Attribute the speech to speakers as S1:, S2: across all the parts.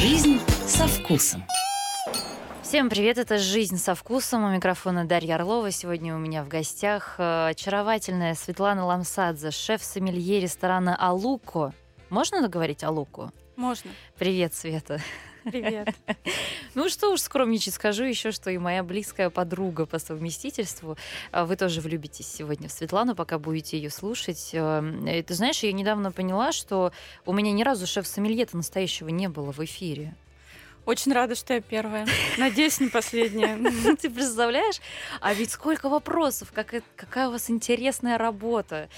S1: Жизнь со вкусом.
S2: Всем привет, это «Жизнь со вкусом». У микрофона Дарья Орлова. Сегодня у меня в гостях э, очаровательная Светлана Ламсадзе, шеф-сомелье ресторана «Алуко». Можно говорить «Алуко»?
S3: Можно.
S2: Привет, Света.
S3: Привет.
S2: Ну что уж скромничать, скажу еще, что и моя близкая подруга по совместительству. а, Вы тоже влюбитесь сегодня в Светлану, пока будете ее слушать. Э, и Ты знаешь, я недавно поняла, что у меня ни разу шеф-сомельета настоящего не было в эфире.
S3: Очень рада, что я первая. Надеюсь, не последняя.
S2: Ты представляешь? А ведь сколько вопросов, как какая у вас интересная работа.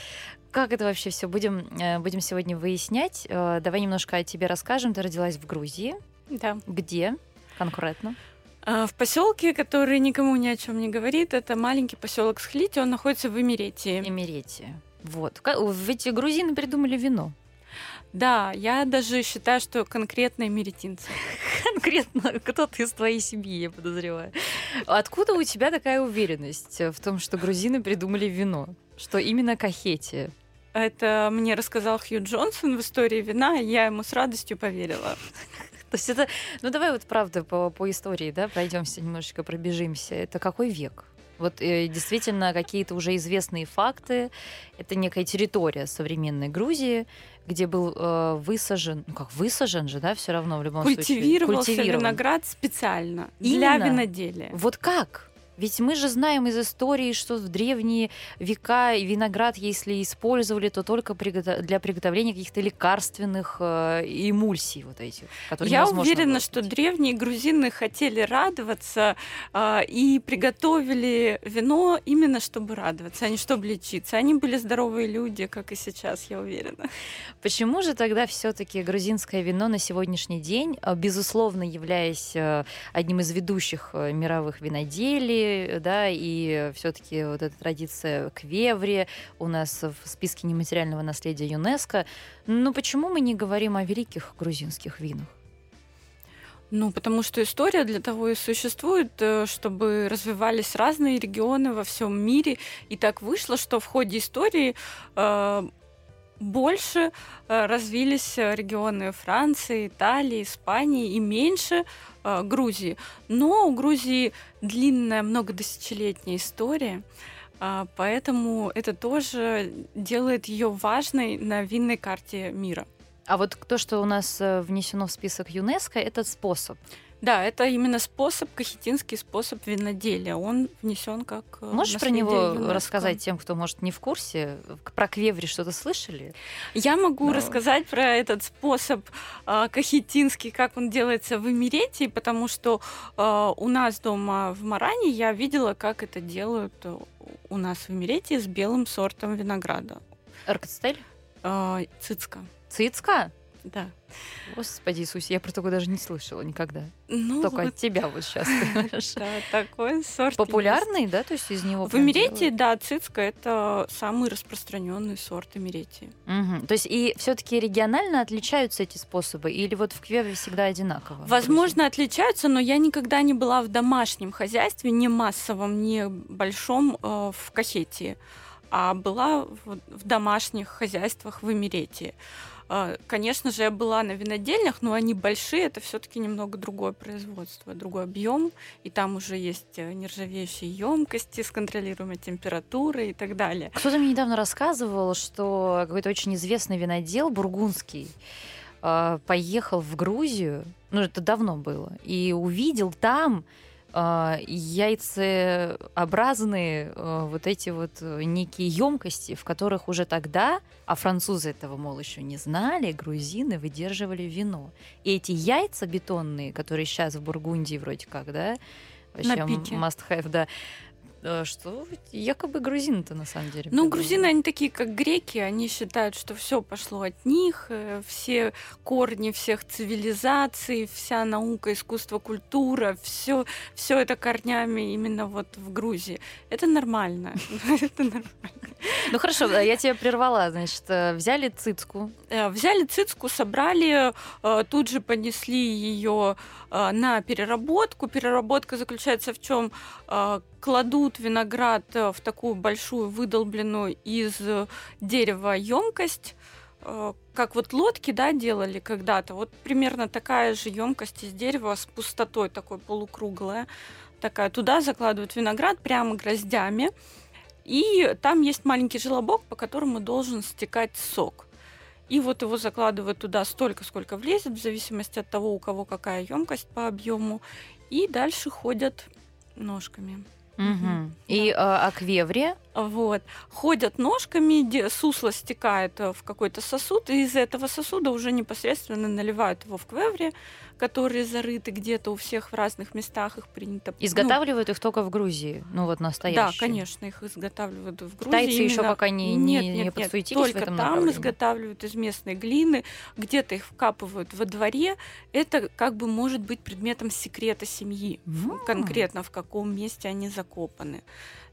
S2: Как это вообще все будем, э, будем сегодня выяснять? Э, Давай немножко о тебе расскажем. Ты родилась в Грузии.
S3: Да.
S2: Где конкретно?
S3: А, В поселке, который никому ни о чем не говорит, это маленький поселок Схлити, он находится в Эмеретии.
S2: Эмеретия. Вот. Ведь грузины придумали вино.
S3: Да, я даже считаю, что конкретно эмеретинцы.
S2: Конкретно кто-то из твоей семьи, я подозреваю. Откуда у тебя такая уверенность в том, что грузины придумали вино? Что именно кахетия?
S3: Это мне рассказал Хью Джонсон в истории вина, и я ему с радостью поверила.
S2: То есть это, ну давай вот правда по, по истории, да, пройдемся немножечко, пробежимся. Это какой век? Вот э, действительно какие-то уже известные факты. Это некая территория современной Грузии, где был э, высажен, ну как высажен же, да, все равно в любом случае.
S3: Культивировался виноград специально для
S2: Именно.
S3: виноделия.
S2: Вот как? Ведь мы же знаем из истории, что в древние века виноград, если использовали, то только для приготовления каких-то лекарственных э, эмульсий вот этих, которые
S3: Я уверена,
S2: было
S3: что древние грузины хотели радоваться а, и приготовили вино именно чтобы радоваться, а не чтобы лечиться. Они были здоровые люди, как и сейчас, я уверена.
S2: Почему же тогда все-таки грузинское вино на сегодняшний день, э, безусловно, являясь э, одним из ведущих э, мировых виноделий, да, и все-таки вот эта традиция квеври у нас в списке нематериального наследия ЮНЕСКо, ну почему мы не говорим о великих грузинских винах?
S3: Ну, потому что история для того и существует, э, чтобы развивались разные регионы во всем мире. И так вышло, что в ходе истории э, больше э, развились э, регионы Франции, Италии, Испании и меньше э, Грузии. Но у Грузии длинная, многодесятилетняя история. а, Поэтому это тоже делает ее важной на винной карте мира.
S2: А вот то, что у нас внесено в список ЮНЕСКо, это способ.
S3: Да, это именно способ, кахетинский способ виноделия. Он внесен как э,
S2: Можешь про него
S3: ЮНЕСКо.
S2: рассказать тем, кто, может, не в курсе? Про квеври что-то слышали?
S3: Я могу
S2: Да.
S3: рассказать про этот способ э, кахетинский, как он делается в Эмеретии, потому что э, у нас дома в Маране я видела, как это делают э, у нас в Эмеретии с белым сортом винограда.
S2: Эркотстель?
S3: Э, цицка.
S2: Цицка?
S3: Да.
S2: Господи Иисусе, я про такое даже не слышала никогда.
S3: Ну,
S2: Только
S3: вот,
S2: от тебя вот сейчас.
S3: да, такой сорт.
S2: Популярный, да? То есть из него.
S3: В
S2: делают?
S3: да, цицка это самый распространенный сорт Эмеретии.
S2: Мгм. То есть и все-таки регионально отличаются эти способы? Или вот в Квеве всегда одинаково?
S3: Возможно, отличаются, но я никогда не была в домашнем хозяйстве, не массовом, не большом э, в Кахетии, а была в, в домашних хозяйствах в Эмеретии. Э, Конечно же, я была на винодельнях, но они большие, это все-таки немного другое производство, другой объем, и там уже есть э, нержавеющие емкости с контролируемой температурой и так далее.
S2: Кто-то мне недавно рассказывал, что какой-то очень известный винодел бургундский э, поехал в Грузию, ну это давно было, и увидел там э, яйцеобразные э, вот эти вот э, некие емкости, в которых уже тогда, а французы этого, мол, еще не знали, грузины выдерживали вино. И эти яйца бетонные, которые сейчас в Бургундии вроде как, да, вообще
S3: На пике.
S2: must have, да, что якобы грузины-то на самом деле.
S3: Ну,
S2: придумали.
S3: грузины, они такие, как греки, они считают, что все пошло от них, э, все корни всех цивилизаций, вся наука, искусство, культура, все, все это корнями именно вот в Грузии. Это нормально. Это нормально.
S2: Ну хорошо, да, я тебя прервала. Значит, э, взяли цицку.
S3: Э, Взяли цицку, собрали, э, тут же понесли ее на переработку. Переработка заключается в чем? Кладут виноград э, в такую большую выдолбленную из э, дерева емкость, э, как вот лодки, да, делали когда-то. Вот примерно такая же емкость из дерева с пустотой такой полукруглая. Такая. Туда закладывают виноград прямо гроздями. И там есть маленький желобок, по которому должен стекать сок. И вот его закладывают туда столько, сколько влезет, в зависимости от того, у кого какая емкость по объему. И дальше ходят ножками.
S2: Угу. И да. а, квевре?
S3: Вот. Ходят ножками, сусло стекает э, в какой-то сосуд, и из этого сосуда уже непосредственно наливают его в квевре, которые зарыты где-то у всех в разных местах, их принято.
S2: Ну, изготавливают ну, их только в Грузии, ну вот настоящие.
S3: Да, конечно, их изготавливают в Грузии.
S2: Тайцы именно... еще пока не, не,
S3: нет, нет,
S2: не
S3: подсуетились нет, только там изготавливают из местной глины, где-то их вкапывают во дворе. Это как бы может быть предметом секрета семьи, mm. конкретно в каком месте они закопаны.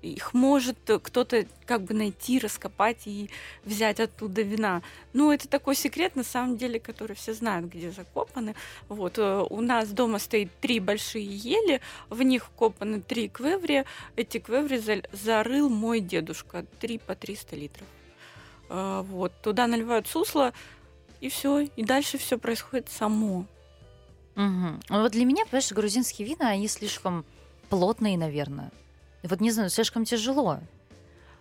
S3: Их может кто-то как бы найти, раскопать и взять оттуда вина. Ну, это такой секрет, на самом деле, который все знают, где закопаны. Вот. Э, у нас дома стоит три большие ели, в них вкопаны три квеври. Эти квеври зарыл мой дедушка, три по 300 литров. Э, вот. Туда наливают сусло, и все. И дальше все происходит само.
S2: Угу. Вот для меня, понимаешь, грузинские вина, они слишком плотные, наверное. Вот не знаю, слишком тяжело.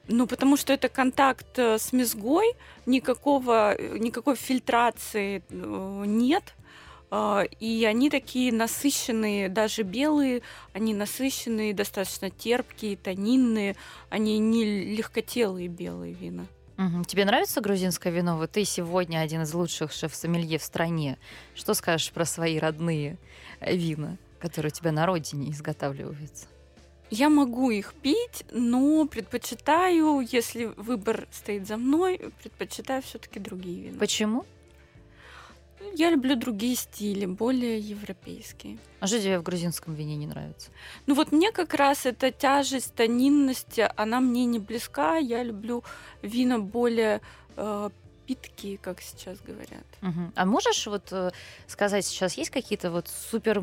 S3: Ну, потому что это контакт э, с мезгой, никакого, э, никакой фильтрации э, нет. А, и они такие насыщенные, даже белые, они насыщенные, достаточно терпкие, тонинные, они не легкотелые белые вина.
S2: Угу. Тебе нравится грузинское вино? Вот ты сегодня один из лучших шеф-сомелье в стране. Что скажешь про свои родные вина, которые у тебя на родине изготавливаются?
S3: Я могу их пить, но предпочитаю, если выбор стоит за мной, предпочитаю все-таки другие вина.
S2: Почему?
S3: Я люблю другие стили, более европейские.
S2: А что тебе в грузинском вине не нравится?
S3: Ну вот мне как раз эта тяжесть, тонинность, она мне не близка. Я люблю вина более э, питкие, как сейчас говорят.
S2: Угу. А можешь вот э, сказать, сейчас есть какие-то вот супер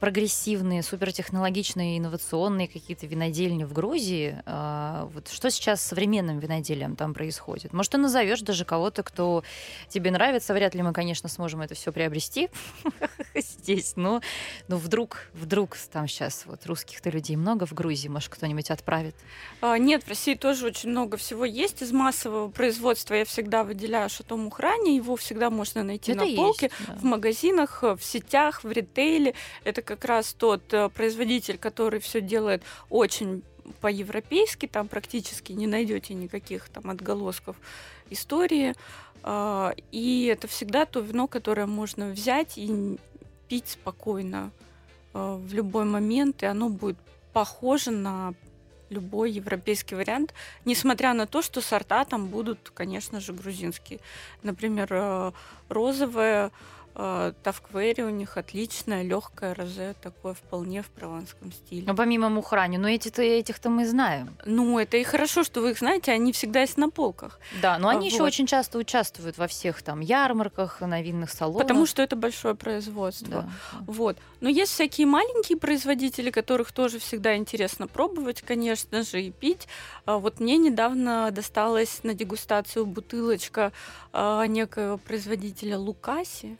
S2: прогрессивные, супертехнологичные, инновационные какие-то винодельни в Грузии. А, вот что сейчас с современным виноделием там происходит? Может, ты назовешь даже кого-то, кто тебе нравится. Вряд ли мы, конечно, сможем это все приобрести здесь, но, но вдруг, вдруг там сейчас вот русских-то людей много в Грузии, может, кто-нибудь отправит?
S3: А, нет, в России тоже очень много всего есть из массового производства. Я всегда выделяю Шато Мухрани, его всегда можно найти это на полке, есть, да. в магазинах, в сетях, в ритейле. Это как раз тот э, производитель, который все делает очень по-европейски, там практически не найдете никаких там отголосков истории. А, и это всегда то вино, которое можно взять и пить спокойно э, в любой момент, и оно будет похоже на любой европейский вариант, несмотря на то, что сорта там будут, конечно же, грузинские. Например, э, розовая Э, Тавквери у них отличное, легкое розе, такое вполне в прованском стиле.
S2: Ну, помимо Мухрани, но эти-то, этих-то мы знаем.
S3: Ну, это и хорошо, что вы их знаете, они всегда есть на полках.
S2: Да, но они вот. еще очень часто участвуют во всех там ярмарках, на винных салонах.
S3: Потому что это большое производство. Да. Вот. Но есть всякие маленькие производители, которых тоже всегда интересно пробовать, конечно же, и пить. А вот мне недавно досталась на дегустацию бутылочка а, некоего производителя Лукаси.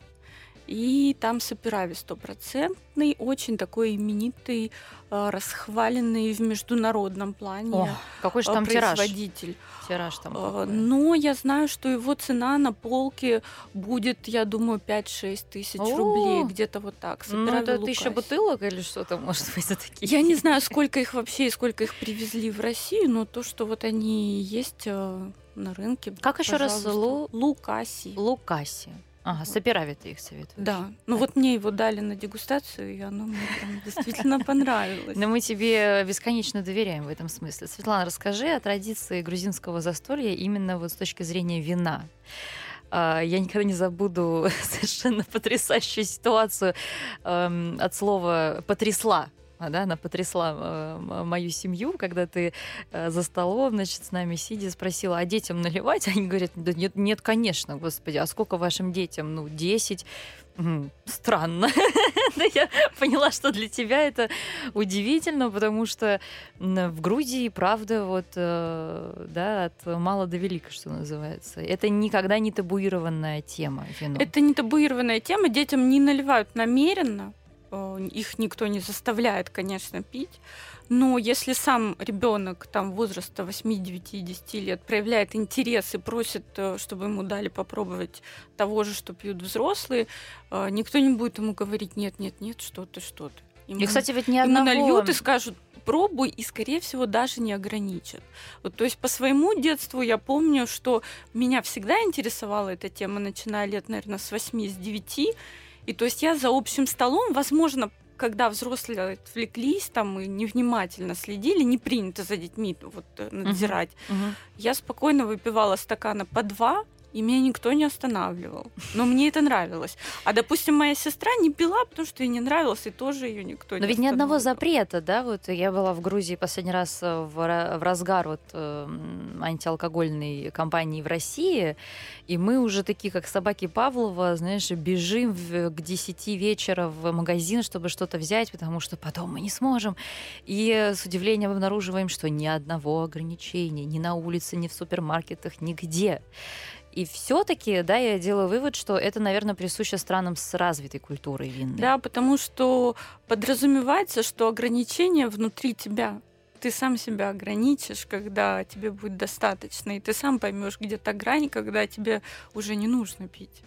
S3: И там Саперави стопроцентный, очень такой именитый, э, расхваленный в международном плане О,
S2: какой же там
S3: производитель.
S2: Тираж, тираж там
S3: э, какой? Но я знаю, что его цена на полке будет, я думаю, 5-6 тысяч О, рублей, где-то вот так.
S2: ну, это тысяча бутылок или что-то, может быть, за такие?
S3: Я не знаю, сколько их вообще и сколько их привезли в Россию, но то, что вот они есть на рынке.
S2: Как еще раз? Лу...
S3: Лукаси.
S2: Лукаси. Ага, Саперави ты их советуешь.
S3: Да. Ну вот мне его дали на дегустацию, и оно мне прям действительно понравилось.
S2: Но мы тебе бесконечно доверяем в этом смысле. Светлана, расскажи о традиции грузинского застолья именно вот с точки зрения вина. А, я никогда не забуду совершенно потрясающую ситуацию эм, от слова «потрясла» да, она потрясла э, мою семью, когда ты э, за столом, значит, с нами сидя, спросила, а детям наливать? Они говорят, да нет, нет, конечно, господи, а сколько вашим детям? Ну, 10. Странно. Я поняла, что для тебя это удивительно, потому что в Грузии, правда, вот, э, да, от мала до велика, что называется. Это никогда не табуированная тема вино.
S3: Это не табуированная тема, детям не наливают намеренно, их никто не заставляет, конечно, пить. Но если сам ребенок там возраста 8, 9, 10 лет проявляет интерес и просит, э, чтобы ему дали попробовать того же, что пьют взрослые, э, никто не будет ему говорить нет, нет, нет, что ты, что ты.
S2: Ему, и, кстати, ведь ни одного...
S3: Ему нальют и скажут, пробуй, и, скорее всего, даже не ограничат. Вот, то есть по своему детству я помню, что меня всегда интересовала эта тема, начиная лет, наверное, с 8, с 9. И то есть я за общим столом, возможно, когда взрослые отвлеклись там и невнимательно следили, не принято за детьми вот, э, надзирать, uh-huh. Uh-huh. я спокойно выпивала стакана по два, и меня никто не останавливал. Но мне это нравилось. А, допустим, моя сестра не пила, потому что ей не нравилось, и тоже ее никто
S2: Но
S3: не
S2: ведь ни одного запрета, да? Вот я была в Грузии последний раз э, в, в разгар вот э, антиалкогольной кампании в России, и мы уже такие, как собаки Павлова, знаешь, бежим в, к 10 вечера в магазин, чтобы что-то взять, потому что потом мы не сможем. И с удивлением обнаруживаем, что ни одного ограничения ни на улице, ни в супермаркетах, нигде. И все-таки, да, я делаю вывод, что это, наверное, присуще странам с развитой культурой винной.
S3: Да, потому что подразумевается, что ограничения внутри тебя. Ты сам себя ограничишь, когда тебе будет достаточно, и ты сам поймешь, где то грань, когда тебе уже не нужно пить.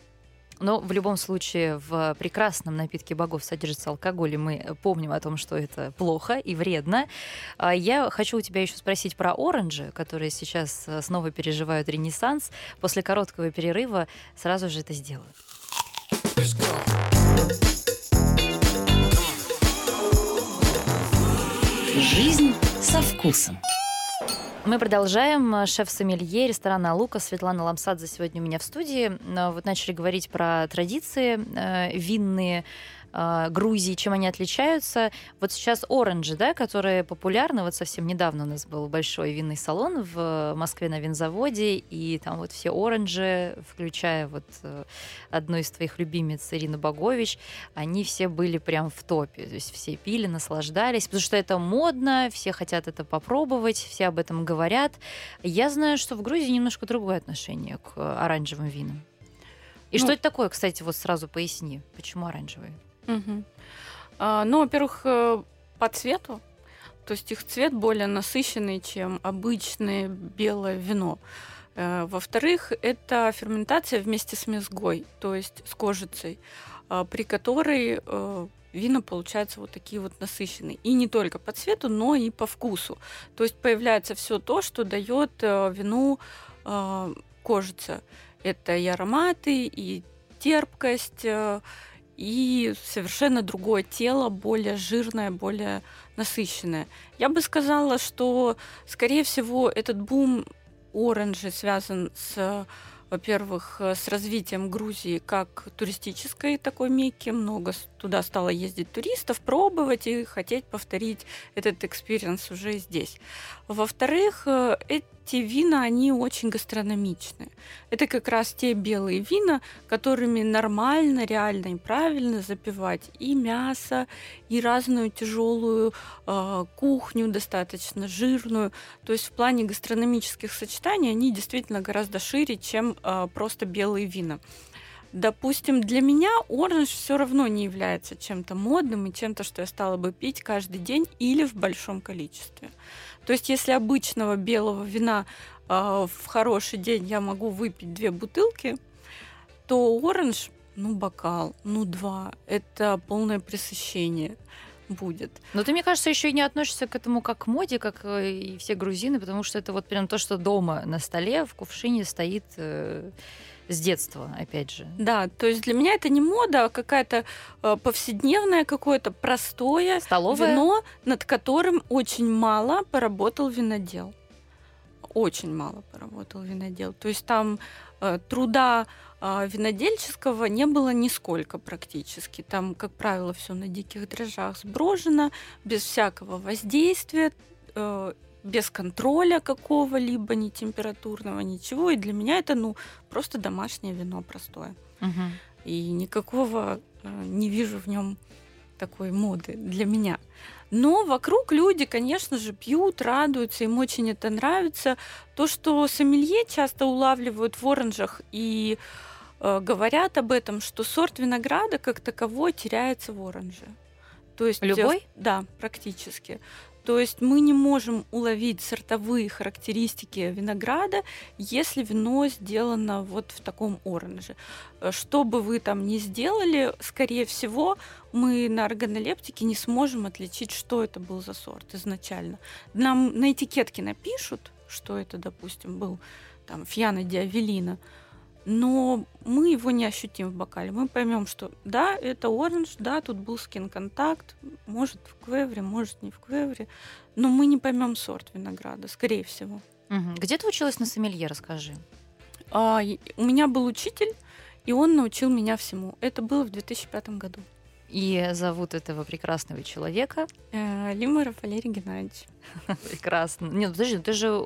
S2: Но в любом случае в прекрасном напитке богов содержится алкоголь, и мы помним о том, что это плохо и вредно. А я хочу у тебя еще спросить про оранжи, которые сейчас э, снова переживают ренессанс. После короткого перерыва сразу же это сделаю.
S1: Жизнь со вкусом.
S2: Мы продолжаем. Шеф-сомелье ресторана «Лука» Светлана Ламсадзе сегодня у меня в студии. Вот начали говорить про традиции э, винные. А, Грузии, чем они отличаются. Вот сейчас оранжи, да, которые популярны. Вот совсем недавно у нас был большой винный салон в Москве на винзаводе, и там вот все оранжи, включая вот э, одну из твоих любимец Ирину Богович, они все были прям в топе. То есть все пили, наслаждались, потому что это модно, все хотят это попробовать, все об этом говорят. Я знаю, что в Грузии немножко другое отношение к оранжевым винам. И ну, что это такое, кстати, вот сразу поясни, почему оранжевые?
S3: Угу. А, ну, во-первых, э, по цвету. То есть их цвет более насыщенный, чем обычное белое вино. Э, во-вторых, это ферментация вместе с мезгой, то есть с кожицей, а, при которой э, вина получаются вот такие вот насыщенные. И не только по цвету, но и по вкусу. То есть появляется все то, что дает вину кожица. Это и ароматы, и терпкость, и совершенно другое тело, более жирное, более насыщенное. Я бы сказала, что, скорее всего, этот бум оранжи связан с во-первых, с развитием Грузии как туристической такой мекки. Много туда стало ездить туристов, пробовать и хотеть повторить этот experience уже здесь. Во-вторых, эти те вина, они очень гастрономичные. Это как раз те белые вина, которыми нормально, реально и правильно запивать и мясо, и разную тяжелую э, кухню, достаточно жирную. То есть в плане гастрономических сочетаний они действительно гораздо шире, чем э, просто белые вина. Допустим, для меня оранж все равно не является чем-то модным и чем-то, что я стала бы пить каждый день или в большом количестве. То есть, если обычного белого вина э, в хороший день я могу выпить две бутылки, то оранж, ну, бокал, ну, два. Это полное пресыщение будет.
S2: Но ты, мне кажется, еще и не относишься к этому как к моде, как э, и все грузины, потому что это вот прям то, что дома на столе в кувшине стоит э, с детства, опять же.
S3: Да, то есть для меня это не мода, а какая-то э, повседневное какое-то простое
S2: Столовое?
S3: вино, над которым очень мало поработал винодел. очень мало поработал винодел. То есть там э, труда э, винодельческого не было нисколько практически. Там, как правило, все на диких дрожжах сброжено, без всякого воздействия, э, без контроля какого-либо, ни температурного, ничего. И для меня это, ну, просто домашнее вино простое.
S2: Угу.
S3: И никакого э, не вижу в нем такой моды для меня. Но вокруг люди, конечно же, пьют, радуются, им очень это нравится. То, что сомелье часто улавливают в оранжах и э, говорят об этом, что сорт винограда как таковой теряется в оранже.
S2: То есть любой? Э,
S3: да, практически. То есть мы не можем уловить сортовые характеристики винограда, если вино сделано вот в таком оранже. Э, что бы вы там ни сделали, скорее всего, мы на органолептике не сможем отличить, что это был за сорт изначально. Нам на этикетке напишут, что это, допустим, был там Фьяна Диавелина, но мы его не ощутим в бокале. Мы поймем, что да, это оранж, да, тут был скин-контакт, может в квевре, может не в квевре, но мы не поймем сорт винограда, скорее всего.
S2: Угу. Где ты училась на сомелье, расскажи.
S3: А, у меня был учитель, и он научил меня всему. Это было в 2005 году.
S2: И зовут этого прекрасного человека?
S3: Э, Лимаров Валерий Геннадьевич.
S2: Прекрасно. Нет, подожди, ты же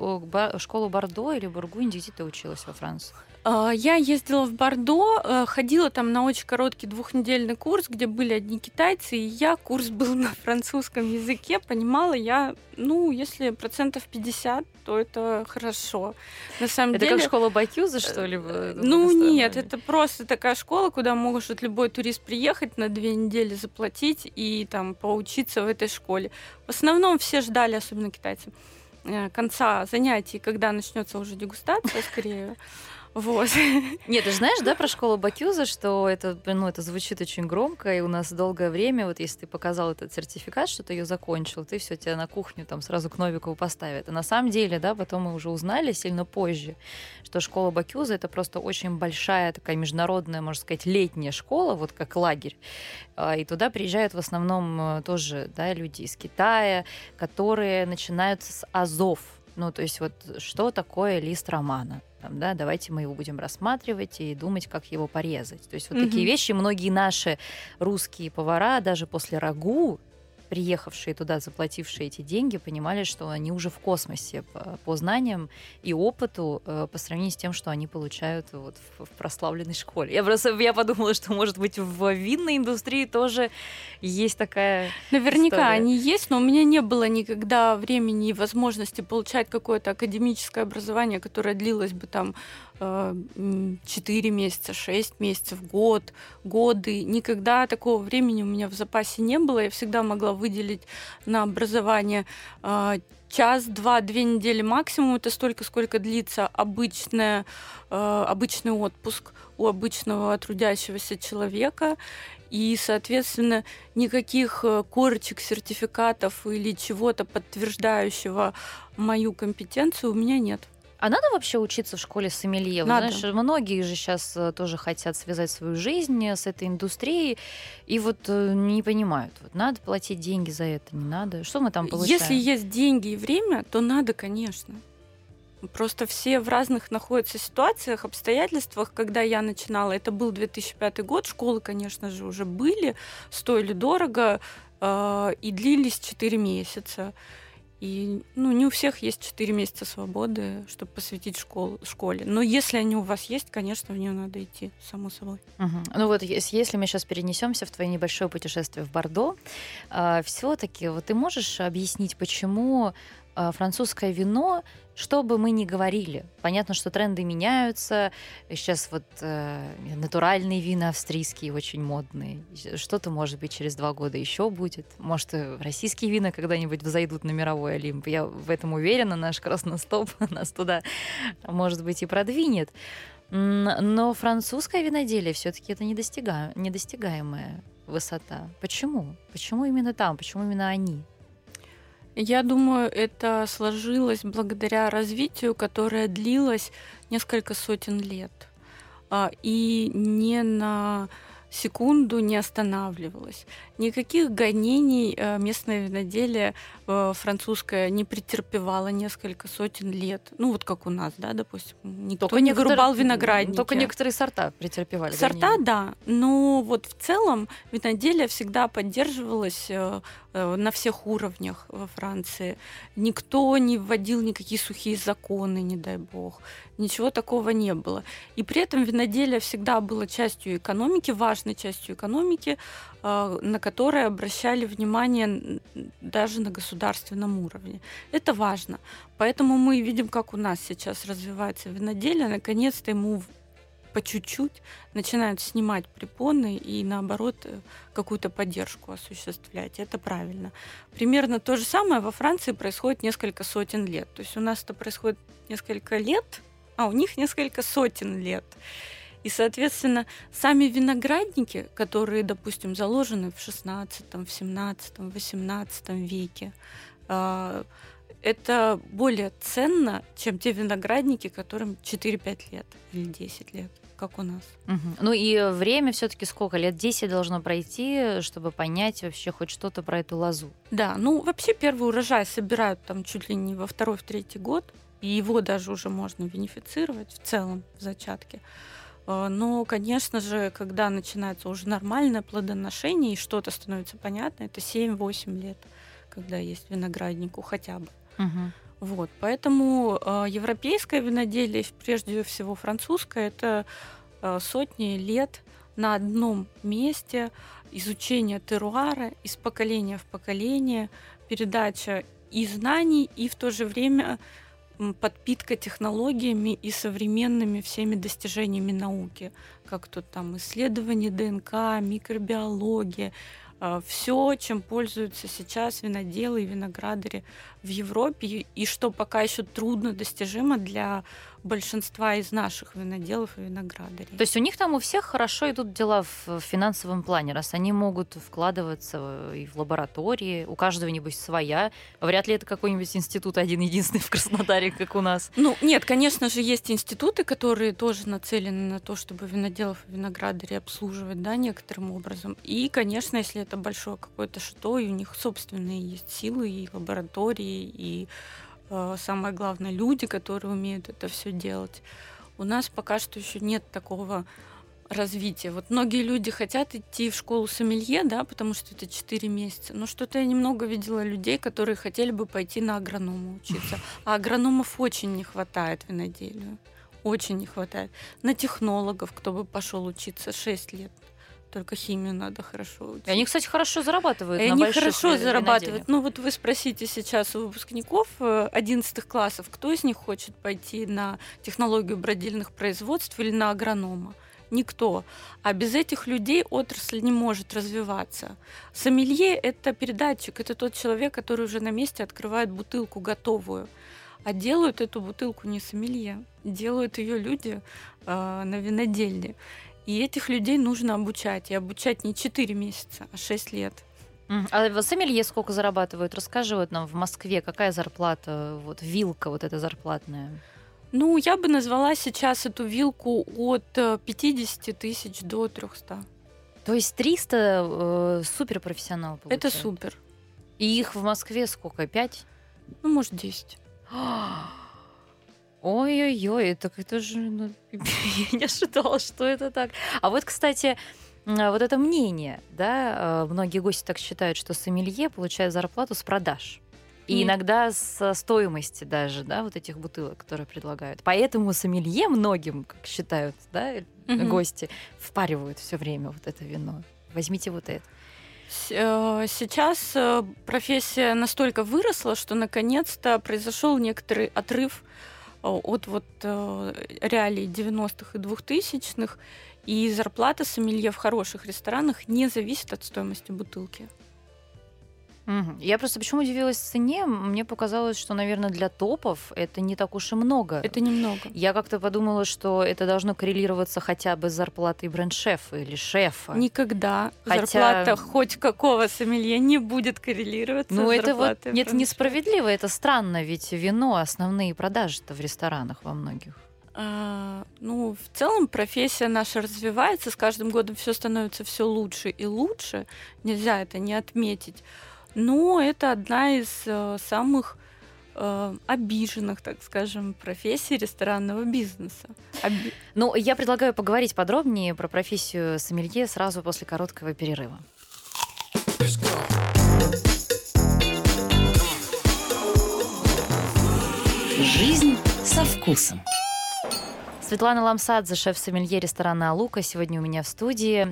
S2: школу Бордо или Бургундии, где ты училась во Франции?
S3: А, я ездила в Бордо, э, ходила там на очень короткий двухнедельный курс, где были одни китайцы, и я, курс был на французском языке, понимала я, ну, если процентов 50, то это хорошо.
S2: На самом
S3: это
S2: деле... Это как школа Бакюза, что ли?
S3: Ну, нет, это просто такая школа, куда может любой турист приехать на две недели заплатить и там поучиться в этой школе. В основном все ждали, особенно китайцы, э, конца занятий, когда начнется уже дегустация, скорее. Вот.
S2: Нет, ты же знаешь, да, про школу Бакюза, что это, ну, это звучит очень громко, и у нас долгое время, вот если ты показал этот сертификат, что ты ее закончил, ты все тебя на кухню там сразу к Новикову поставят. А на самом деле, да, потом мы уже узнали сильно позже, что школа Бакюза это просто очень большая такая международная, можно сказать, летняя школа, вот как лагерь. А, и туда приезжают в основном э, тоже, да, люди из Китая, которые начинают с азов, ну, то есть вот что такое лист романа? Там, да, давайте мы его будем рассматривать и думать, как его порезать. То есть вот mm-hmm. такие вещи многие наши русские повара даже после рагу приехавшие туда, заплатившие эти деньги, понимали, что они уже в космосе по, по знаниям и опыту э, по сравнению с тем, что они получают вот в, в прославленной школе. Я просто я подумала, что, может быть, в винной индустрии тоже есть такая
S3: Наверняка
S2: история.
S3: они есть, но у меня не было никогда времени и возможности получать какое-то академическое образование, которое длилось бы там 4 месяца, 6 месяцев, год, годы. Никогда такого времени у меня в запасе не было. Я всегда могла выделить на образование а, час, два, две недели максимум. Это столько, сколько длится обычная, а, обычный отпуск у обычного трудящегося человека. И, соответственно, никаких э, корочек, сертификатов или чего-то подтверждающего мою компетенцию у меня нет.
S2: А надо вообще учиться в школе сомелье?
S3: Надо.
S2: Знаешь, многие же сейчас э, тоже хотят связать свою жизнь э, с этой индустрией и вот э, не понимают, вот надо платить деньги за это, не надо. Что мы там получаем?
S3: Если есть деньги и время, то надо, конечно. Просто все в разных находятся ситуациях, обстоятельствах. Когда я начинала, это был 2005 год, школы, конечно же, уже были, стоили дорого э, и длились 4 месяца. И ну, не у всех есть 4 месяца свободы, чтобы посвятить школ, школе. Но если они у вас есть, конечно, в нее надо идти, само собой.
S2: Угу. Ну вот, если мы сейчас перенесемся в твое небольшое путешествие в Бордо, э, а, все-таки вот ты можешь объяснить, почему французское вино что бы мы ни говорили, понятно, что тренды меняются. Сейчас вот э, натуральные вина австрийские очень модные. Что-то, может быть, через два года еще будет. Может, российские вина когда-нибудь взойдут на мировой Олимп. Я в этом уверена. Наш красностоп нас туда, может быть, и продвинет. Но французское виноделие все-таки это недостига... недостигаемая высота. Почему? Почему именно там? Почему именно они?
S3: Я думаю, это сложилось благодаря развитию, которое длилось несколько сотен лет. А, и не на секунду не останавливалась. Никаких гонений э, местное виноделие э, французское не претерпевало несколько сотен лет. Ну, вот как у нас, да, допустим. Никто только не вырубал виноградники.
S2: Только некоторые сорта претерпевали
S3: Сорта, гонения. да. Но вот в целом виноделие всегда поддерживалось э, на всех уровнях во Франции. Никто не вводил никакие сухие законы, не дай бог. Ничего такого не было. И при этом виноделие всегда было частью экономики, важной частью экономики, э, на которой обращали внимание даже на государственном уровне. Это важно. Поэтому мы видим, как у нас сейчас развивается виноделие. Наконец-то ему по чуть-чуть начинают снимать препоны и наоборот э, какую-то поддержку осуществлять. Это правильно. Примерно то же самое во Франции происходит несколько сотен лет. То есть у нас это происходит несколько лет, а у них несколько сотен лет. И, соответственно, сами виноградники, которые, допустим, заложены в 16, в 17, 18 веке, а, это более ценно, чем те виноградники, которым 4-5 лет или 10 лет как у нас.
S2: Угу. Ну и время все-таки сколько? Лет 10 должно пройти, чтобы понять вообще хоть что-то про эту лозу.
S3: Да, ну вообще первый урожай собирают там чуть ли не во второй, в третий год и его даже уже можно винифицировать в целом в зачатке. А, но, конечно же, когда начинается уже нормальное плодоношение и что-то становится понятно, это 7-8 лет, когда есть винограднику хотя бы. Угу. Вот, поэтому э, европейское виноделие, прежде всего французское, это э, сотни лет на одном месте изучение теруара из поколения в поколение, передача и знаний, и в то же время подпитка технологиями и современными всеми достижениями науки, как тут там исследование ДНК, микробиология, а, все, чем пользуются сейчас виноделы и виноградари в Европе, и что пока еще трудно достижимо для большинства из наших виноделов и виноградарей.
S2: То есть у них там у всех хорошо идут дела в финансовом плане, раз они могут вкладываться и в лаборатории, у каждого, нибудь, своя. Вряд ли это какой-нибудь институт один единственный в Краснодаре, как у нас.
S3: Ну, нет, конечно же, есть институты, которые тоже нацелены на то, чтобы виноделов и виноградарей обслуживать, да, некоторым образом. И, конечно, если это большое какое-то что, и у них собственные есть силы и лаборатории, и Э, самое главное, люди, которые умеют это все делать. У нас пока что еще нет такого развития. Вот многие люди хотят идти в школу сомелье, да, потому что это 4 месяца. Но что-то я немного видела людей, которые хотели бы пойти на агронома учиться. А агрономов очень не хватает виноделию. Очень не хватает. На технологов, кто бы пошел учиться 6 лет только химию надо хорошо учить. И
S2: они, кстати, хорошо зарабатывают.
S3: И на они хорошо зарабатывают. Ну вот вы спросите сейчас у выпускников 11 э, классов, кто из них хочет пойти на технологию бродильных производств или на агронома? Никто. А без этих людей отрасль не может развиваться. Сомелье – это передатчик, это тот человек, который уже на месте открывает бутылку готовую. А делают эту бутылку не сомелье, делают ее люди э, на винодельне. И этих людей нужно обучать. И обучать не 4 месяца, а 6 лет.
S2: А в сомелье сколько зарабатывают? Расскажи вот нам в Москве, какая зарплата, вот вилка вот эта зарплатная?
S3: Ну, я бы назвала сейчас эту вилку от 50 э, тысяч до 300.
S2: То есть 300 э, суперпрофессионал
S3: получается? Это супер.
S2: И их в Москве сколько? 5?
S3: Ну, может, 10.
S2: Ой-ой-ой, это это же... Ну, я не ожидала, что это так. А вот, кстати, вот это мнение, да, э, многие гости так считают, что сомелье получает зарплату с продаж. И mm. иногда со стоимости даже, да, вот этих бутылок, которые предлагают. Поэтому сомелье многим, как считают, да, mm-hmm. гости, впаривают все время вот это вино. Возьмите вот это.
S3: Э, сейчас э, профессия настолько выросла, что наконец-то произошел некоторый отрыв от вот э, реалий 90-х и 2000-х, и зарплата сомелье в хороших ресторанах не зависит от стоимости бутылки.
S2: Угу. Я просто почему удивилась цене? Мне показалось, что, наверное, для топов это не так уж и много.
S3: Это немного.
S2: Я как-то подумала, что это должно коррелироваться хотя бы с зарплатой бренд-шефа или шефа.
S3: Никогда хотя... зарплата хоть какого сомелье не будет коррелироваться
S2: ну,
S3: с
S2: это вот нет, несправедливо, это странно, ведь вино основные продажи-то в ресторанах во многих.
S3: А, ну, в целом профессия наша развивается, с каждым годом все становится все лучше и лучше. Нельзя это не отметить. Но это одна из э, самых э, обиженных, так скажем, профессий ресторанного бизнеса.
S2: Оби... Ну, я предлагаю поговорить подробнее про профессию сомелье сразу после короткого перерыва.
S1: Жизнь со вкусом.
S2: Светлана Ламсадзе, шеф-сомелье ресторана «Алука», сегодня у меня в студии.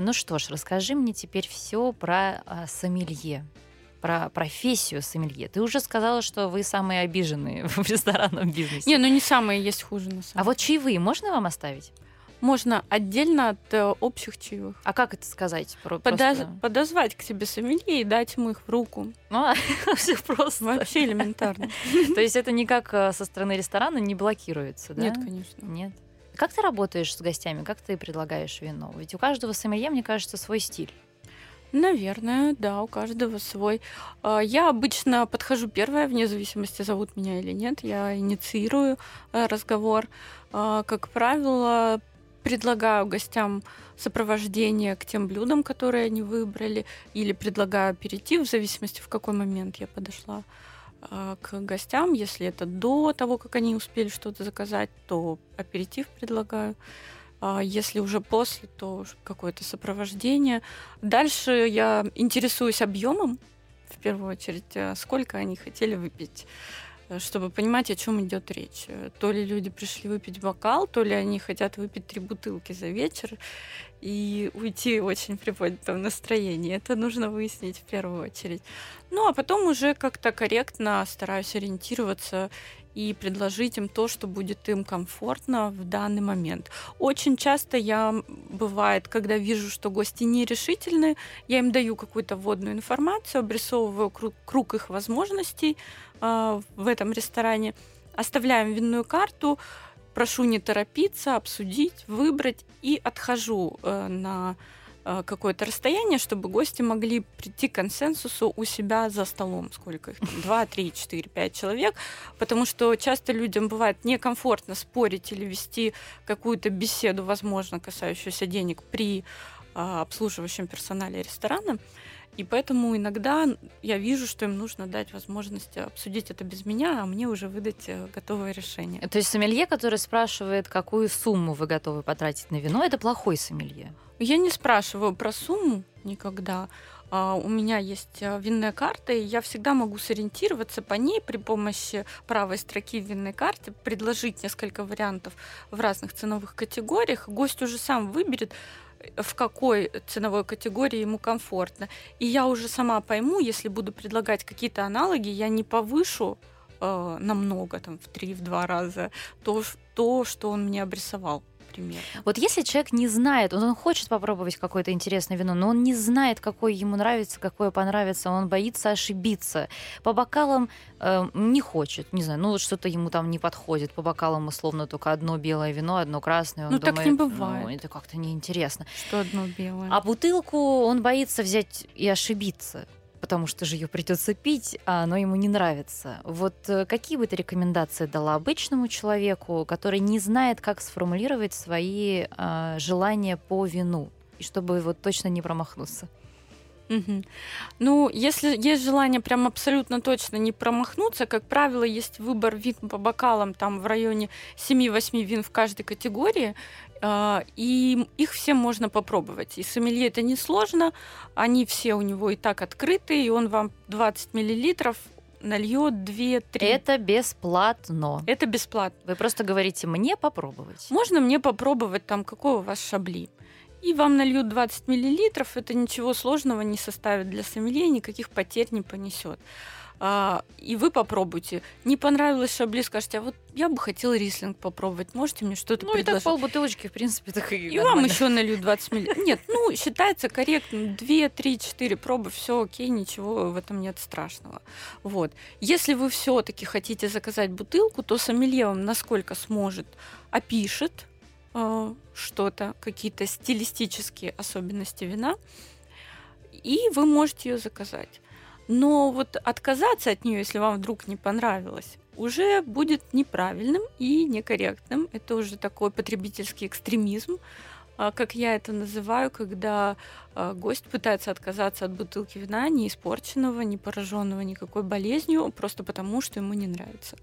S2: Ну что ж, расскажи мне теперь все про а, сомелье про профессию сомелье. Ты уже сказала, что вы самые обиженные в ресторанном бизнесе.
S3: Не, ну не самые есть хуже на самом
S2: А вот чаевые можно вам оставить?
S3: Можно отдельно от э, общих чаевых.
S2: А как это сказать?
S3: Про, Подоз... просто... Подозвать к себе сомелье и дать ему их в руку.
S2: Ну, все просто.
S3: Вообще элементарно.
S2: То есть это никак э, со стороны ресторана не блокируется, да?
S3: Нет, конечно.
S2: Нет. Как ты работаешь с гостями? Как ты предлагаешь вино? Ведь у каждого сомелье, мне кажется, свой стиль.
S3: Наверное, да, у каждого свой. А, я обычно подхожу первая, вне зависимости, зовут меня или нет. Я инициирую э, разговор. А, как правило, предлагаю гостям сопровождение к тем блюдам, которые они выбрали, или предлагаю аперитив, в зависимости, в какой момент я подошла а, к гостям. Если это до того, как они успели что-то заказать, то аперитив предлагаю. А если уже после, то какое-то сопровождение. Дальше я интересуюсь объемом, в первую очередь, а сколько они хотели выпить э, чтобы понимать, о чем идет речь. То ли люди пришли выпить бокал, то ли они хотят выпить три бутылки за вечер и уйти очень при поднятом настроении. Это нужно выяснить в первую очередь. Ну, а потом уже как-то корректно стараюсь ориентироваться и предложить им то, что будет им комфортно в данный момент. Очень часто я, бывает, когда вижу, что гости нерешительны, я им даю какую-то вводную информацию, обрисовываю круг, круг их возможностей э, в этом ресторане, оставляем винную карту, прошу не торопиться, обсудить, выбрать и отхожу э, на какое-то расстояние, чтобы гости могли прийти к консенсусу у себя за столом, сколько их 2, 3, 4, 5 человек, потому что часто людям бывает некомфортно спорить или вести какую-то беседу, возможно, касающуюся денег при а, обслуживающем персонале ресторана. И поэтому иногда я вижу, что им нужно дать возможность обсудить это без меня, а мне уже выдать э, готовое решение.
S2: То есть сомелье, который спрашивает, какую сумму вы готовы потратить на вино, это плохой сомелье?
S3: Я не спрашиваю про сумму никогда. Uh, у меня есть uh, винная карта, и я всегда могу сориентироваться по ней при помощи правой строки в винной карте, предложить несколько вариантов в разных ценовых категориях. Гость уже сам выберет, в какой ценовой категории ему комфортно. И я уже сама пойму, если буду предлагать какие-то аналоги, я не повышу э, намного, там, в три, в два раза то, то, что он мне обрисовал примерно.
S2: Вот если человек не знает, он, он хочет попробовать какое-то интересное вино, но он не знает, какое ему нравится, какое понравится, он боится ошибиться. По бокалам э, не хочет, не знаю, ну вот что-то ему там не подходит. По бокалам условно только одно белое вино, одно красное. Он
S3: ну
S2: думает,
S3: так не бывает.
S2: Ну, это как-то неинтересно.
S3: Что одно белое?
S2: А бутылку он боится взять и ошибиться потому что же ее придется пить, а оно ему не нравится. Вот э, какие бы ты рекомендации дала обычному человеку, который не знает, как сформулировать свои э, желания по вину, и чтобы вот точно не промахнуться?
S3: Угу. Ну, если есть желание прям абсолютно точно не промахнуться, как правило, есть выбор вин по бокалам там в районе 7-8 вин в каждой категории, и их всем можно попробовать. И сомелье это несложно, они все у него и так открыты, и он вам 20 миллилитров нальет 2-3.
S2: Это бесплатно.
S3: Это бесплатно.
S2: Вы просто говорите мне попробовать.
S3: Можно мне попробовать там, какой у вас шабли. И вам нальют 20 миллилитров, это ничего сложного не составит для сомелье, никаких потерь не понесет а, и вы попробуйте. Не понравилось шабли, скажете, а вот я бы хотела рислинг попробовать, можете мне что-то
S2: ну,
S3: предложить?
S2: Ну, это полбутылочки, в принципе, так и
S3: И нормально. вам еще налью 20 мл. Нет, ну, считается корректно, 2, 3, 4 пробы, все окей, ничего в этом нет страшного. Вот. Если вы все-таки хотите заказать бутылку, то сомелье вам насколько сможет опишет э, что-то, какие-то стилистические особенности вина, и вы можете ее заказать. Но вот отказаться от нее, если вам вдруг не понравилось, уже будет неправильным и некорректным. Это уже такой потребительский экстремизм, как я это называю, когда а, гость пытается отказаться от бутылки вина, не испорченного, не пораженного никакой болезнью, просто потому, что ему не нравится.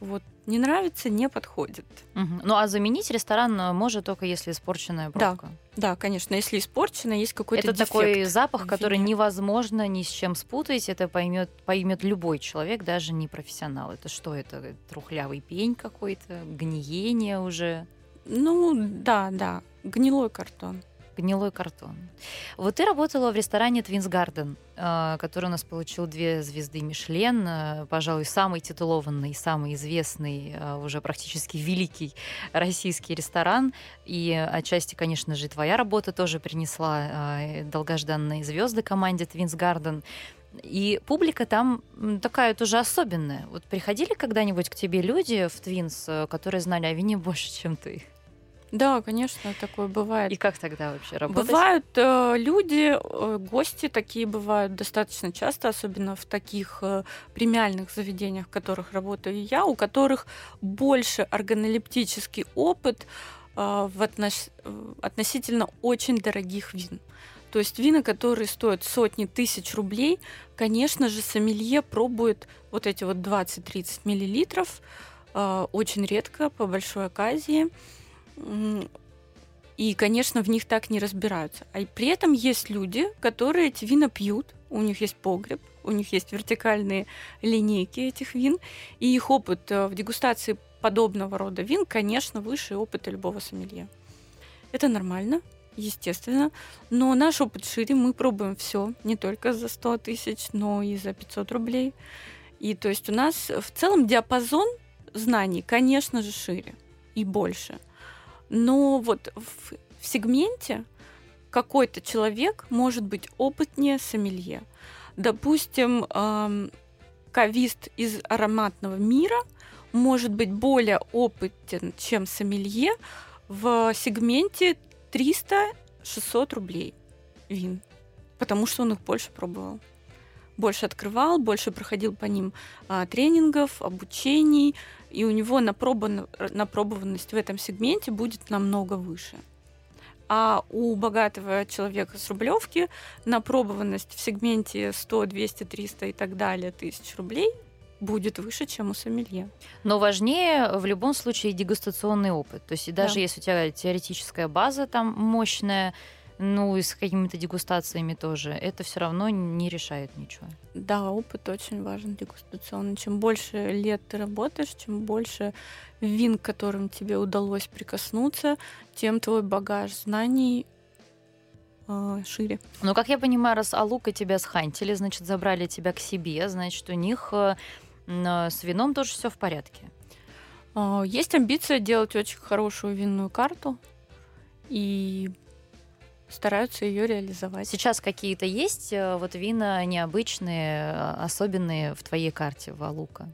S3: Вот не нравится, не подходит.
S2: Угу. Ну а заменить ресторан э, может только если испорченная пробка.
S3: Да, да, конечно, если испорчена, есть какой-то
S2: Это такой запах, который невозможно ни с чем спутать. Это поймет поймет любой человек, даже не профессионал. Это что? Это трухлявый пень какой-то, гниение уже.
S3: Ну да, да. Гнилой картон.
S2: Гнилой картон. Вот ты работала в ресторане Твинс Гарден, который у нас получил две звезды Мишлен, э, пожалуй, самый титулованный, самый известный, э, уже практически великий российский ресторан. И отчасти, конечно же, твоя работа тоже принесла э, долгожданные звезды команде Twins Garden. И публика там такая тоже особенная. Вот приходили когда-нибудь к тебе люди в Twins, которые знали о вине больше, чем ты?
S3: Да, конечно, такое бывает.
S2: И как тогда вообще работать?
S3: Бывают э, люди, э, гости такие бывают достаточно часто, особенно в таких э, премиальных заведениях, в которых работаю я, у которых больше органолептический опыт э, в относ... относительно очень дорогих вин. То есть вина, которые стоят сотни тысяч рублей, конечно же, сомелье пробует вот эти вот 20-30 миллилитров э, очень редко, по большой оказии. И, конечно, в них так не разбираются. А при этом есть люди, которые эти вина пьют, у них есть погреб, у них есть вертикальные линейки этих вин, и их опыт э, в дегустации подобного рода вин, конечно, выше опыта любого сомелье. Это нормально, естественно, но наш опыт шире, мы пробуем все, не только за 100 тысяч, но и за 500 рублей. И то есть у нас в целом диапазон знаний, конечно же, шире и больше – но вот в, в сегменте какой-то человек может быть опытнее сомелье. Допустим, эм, кавист из ароматного мира может быть более опытен, чем сомелье в сегменте 300-600 рублей вин, потому что он их больше пробовал больше открывал, больше проходил по ним а, тренингов, обучений, и у него напробован, напробованность в этом сегменте будет намного выше. А у богатого человека с рублевки напробованность в сегменте 100, 200, 300 и так далее тысяч рублей будет выше, чем у сомелье.
S2: Но важнее в любом случае дегустационный опыт. То есть даже да. если у тебя теоретическая база там мощная, ну и с какими-то дегустациями тоже, это все равно не решает ничего.
S3: Да, опыт очень важен дегустационный. Чем больше лет ты работаешь, чем больше вин, к которым тебе удалось прикоснуться, тем твой багаж знаний э, шире.
S2: Ну, как я понимаю, раз Алука тебя схантили, значит, забрали тебя к себе, значит, у них э, с вином тоже все в порядке.
S3: Э, есть амбиция делать очень хорошую винную карту. И стараются ее реализовать.
S2: Сейчас какие-то есть э, вот вина необычные, э, особенные в твоей карте Валука?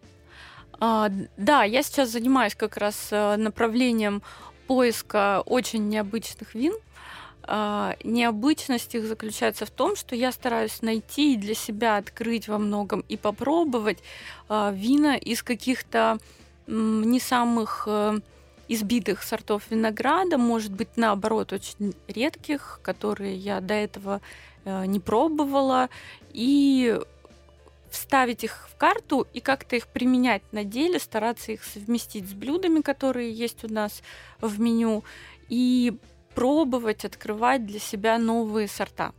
S3: А, да, я сейчас занимаюсь как раз э, направлением поиска очень необычных вин. А, необычность их заключается в том, что я стараюсь найти и для себя открыть во многом и попробовать а, вина из каких-то не самых избитых сортов винограда, может быть, наоборот, очень редких, которые я до этого э, не пробовала, и вставить их в карту и как-то их применять на деле, стараться их совместить с блюдами, которые есть у нас в меню, и пробовать открывать для себя новые сорта.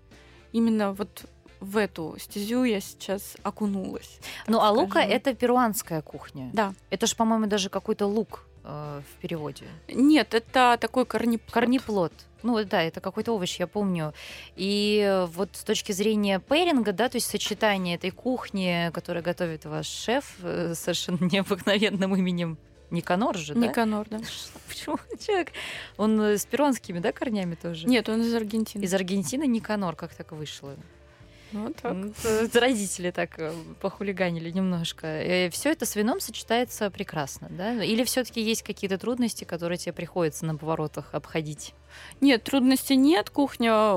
S3: Именно вот в эту стезю я сейчас окунулась.
S2: Ну, а лука это перуанская кухня.
S3: Да.
S2: Это же, по-моему, даже какой-то лук э, в переводе?
S3: Нет, это такой корнеплод.
S2: Корнеплод. Ну да, это какой-то овощ, я помню. И вот с точки зрения пейринга, да, то есть сочетание этой кухни, которую готовит ваш шеф э, совершенно необыкновенным именем Никанор же, да?
S3: Никанор, да.
S2: Почему человек? Он с перуанскими, да, корнями тоже?
S3: Нет, он из Аргентины.
S2: Из Аргентины Никанор, как так вышло?
S3: Вот так.
S2: Родители так э, похулиганили немножко. И все это с вином сочетается прекрасно, да? Или все-таки есть какие-то трудности, которые тебе приходится на поворотах обходить?
S3: Нет, трудностей нет. Кухня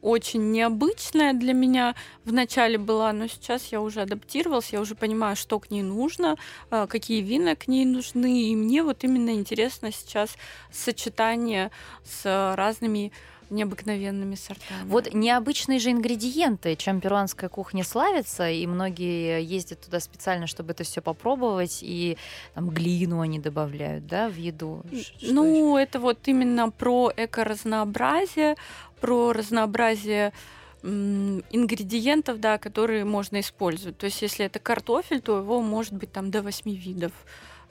S3: очень необычная для меня в начале была, но сейчас я уже адаптировалась, я уже понимаю, что к ней нужно, э, какие вина к ней нужны, и мне вот именно интересно сейчас сочетание с разными необыкновенными сортами.
S2: Вот необычные же ингредиенты, чем перуанская кухня славится, и многие ездят туда специально, чтобы это все попробовать, и там глину они добавляют, да, в еду.
S3: Что ну, еще? это вот именно про эко-разнообразие, про разнообразие ингредиентов, да, которые можно использовать. То есть, если это картофель, то его может быть там до 8 видов